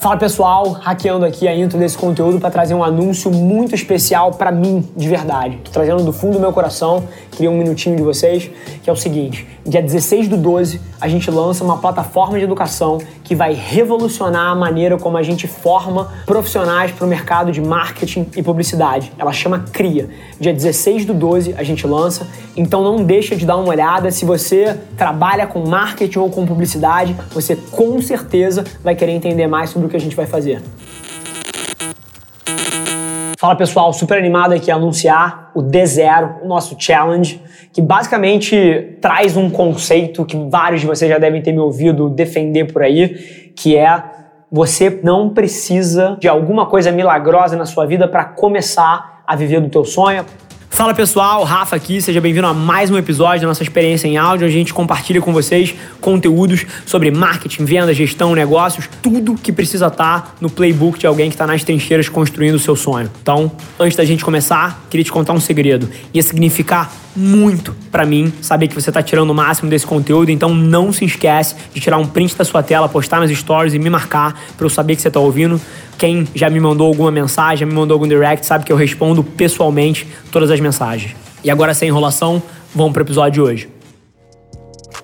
Fala pessoal, hackeando aqui a intro desse conteúdo para trazer um anúncio muito especial para mim, de verdade. Tô trazendo do fundo do meu coração, queria um minutinho de vocês, que é o seguinte: dia 16 do 12, a gente lança uma plataforma de educação que vai revolucionar a maneira como a gente forma profissionais para o mercado de marketing e publicidade. Ela chama CRIA. Dia 16 do 12 a gente lança, então não deixa de dar uma olhada. Se você trabalha com marketing ou com publicidade, você com certeza vai querer entender mais sobre o que a gente vai fazer. Fala pessoal, super animado aqui a anunciar o D0, o nosso challenge, que basicamente traz um conceito que vários de vocês já devem ter me ouvido defender por aí, que é você não precisa de alguma coisa milagrosa na sua vida para começar a viver do teu sonho. Fala pessoal, Rafa aqui, seja bem-vindo a mais um episódio da nossa experiência em áudio, a gente compartilha com vocês conteúdos sobre marketing, venda, gestão, negócios, tudo que precisa estar no playbook de alguém que está nas trincheiras construindo o seu sonho. Então, antes da gente começar, queria te contar um segredo. Ia significar muito para mim saber que você está tirando o máximo desse conteúdo, então não se esquece de tirar um print da sua tela, postar nas stories e me marcar para eu saber que você está ouvindo. Quem já me mandou alguma mensagem, já me mandou algum direct, sabe que eu respondo pessoalmente todas as mensagens. E agora, sem enrolação, vamos para o episódio de hoje.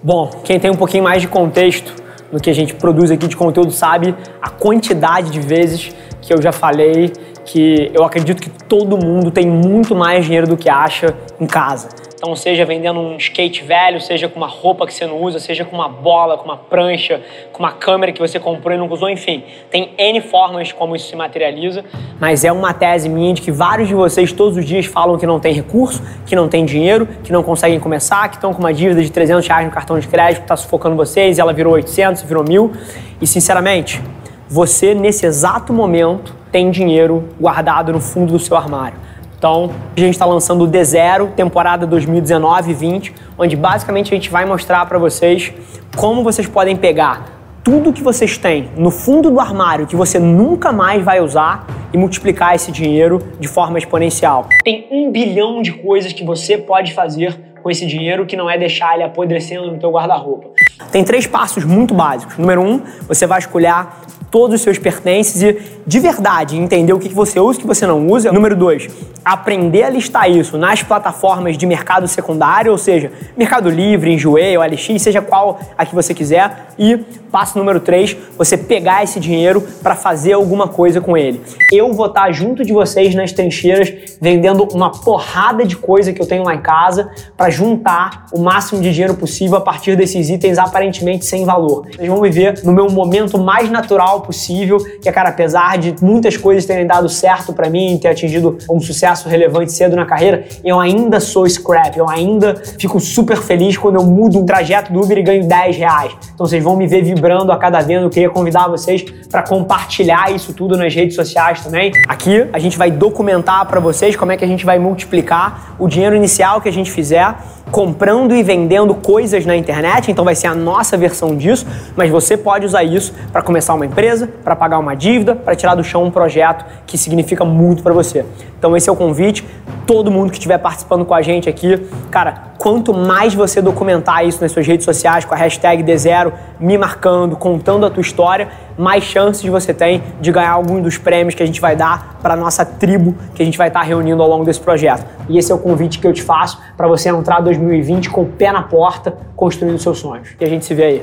Bom, quem tem um pouquinho mais de contexto no que a gente produz aqui de conteúdo sabe a quantidade de vezes que eu já falei que eu acredito que todo mundo tem muito mais dinheiro do que acha em casa. Então, seja vendendo um skate velho, seja com uma roupa que você não usa, seja com uma bola, com uma prancha, com uma câmera que você comprou e não usou, enfim. Tem N formas como isso se materializa, mas é uma tese minha de que vários de vocês todos os dias falam que não tem recurso, que não tem dinheiro, que não conseguem começar, que estão com uma dívida de 300 reais no cartão de crédito que está sufocando vocês e ela virou 800, virou 1.000. E, sinceramente, você, nesse exato momento, tem dinheiro guardado no fundo do seu armário. Então, a gente está lançando o D0, temporada 2019-20, onde basicamente a gente vai mostrar para vocês como vocês podem pegar tudo que vocês têm no fundo do armário que você nunca mais vai usar e multiplicar esse dinheiro de forma exponencial. Tem um bilhão de coisas que você pode fazer com esse dinheiro que não é deixar ele apodrecendo no teu guarda-roupa. Tem três passos muito básicos. Número um, você vai escolher todos os seus pertences e, de verdade, entender o que você usa e o que você não usa. Número dois, aprender a listar isso nas plataformas de mercado secundário, ou seja, Mercado Livre, Enjoei, OLX, seja qual a que você quiser. E passo número 3, você pegar esse dinheiro para fazer alguma coisa com ele. Eu vou estar junto de vocês nas trincheiras vendendo uma porrada de coisa que eu tenho lá em casa para juntar o máximo de dinheiro possível a partir desses itens aparentemente sem valor. Vocês vão viver no meu momento mais natural possível, que é, cara, apesar de muitas coisas terem dado certo para mim, ter atingido um sucesso sucesso relevante cedo na carreira, eu ainda sou scrap, eu ainda fico super feliz quando eu mudo um trajeto do Uber e ganho 10 reais. Então vocês vão me ver vibrando a cada venda. Eu queria convidar vocês para compartilhar isso tudo nas redes sociais também. Aqui a gente vai documentar para vocês como é que a gente vai multiplicar o dinheiro inicial que a gente fizer comprando e vendendo coisas na internet, então vai ser a nossa versão disso, mas você pode usar isso para começar uma empresa, para pagar uma dívida, para tirar do chão um projeto que significa muito para você. Então esse é o convite. Todo mundo que estiver participando com a gente aqui, cara, quanto mais você documentar isso nas suas redes sociais com a hashtag D0, me marcando, contando a tua história, mais chances você tem de ganhar algum dos prêmios que a gente vai dar para nossa tribo que a gente vai estar tá reunindo ao longo desse projeto. E esse é o convite que eu te faço para você entrar 2020 com o pé na porta, construindo seus sonhos. E a gente se vê aí.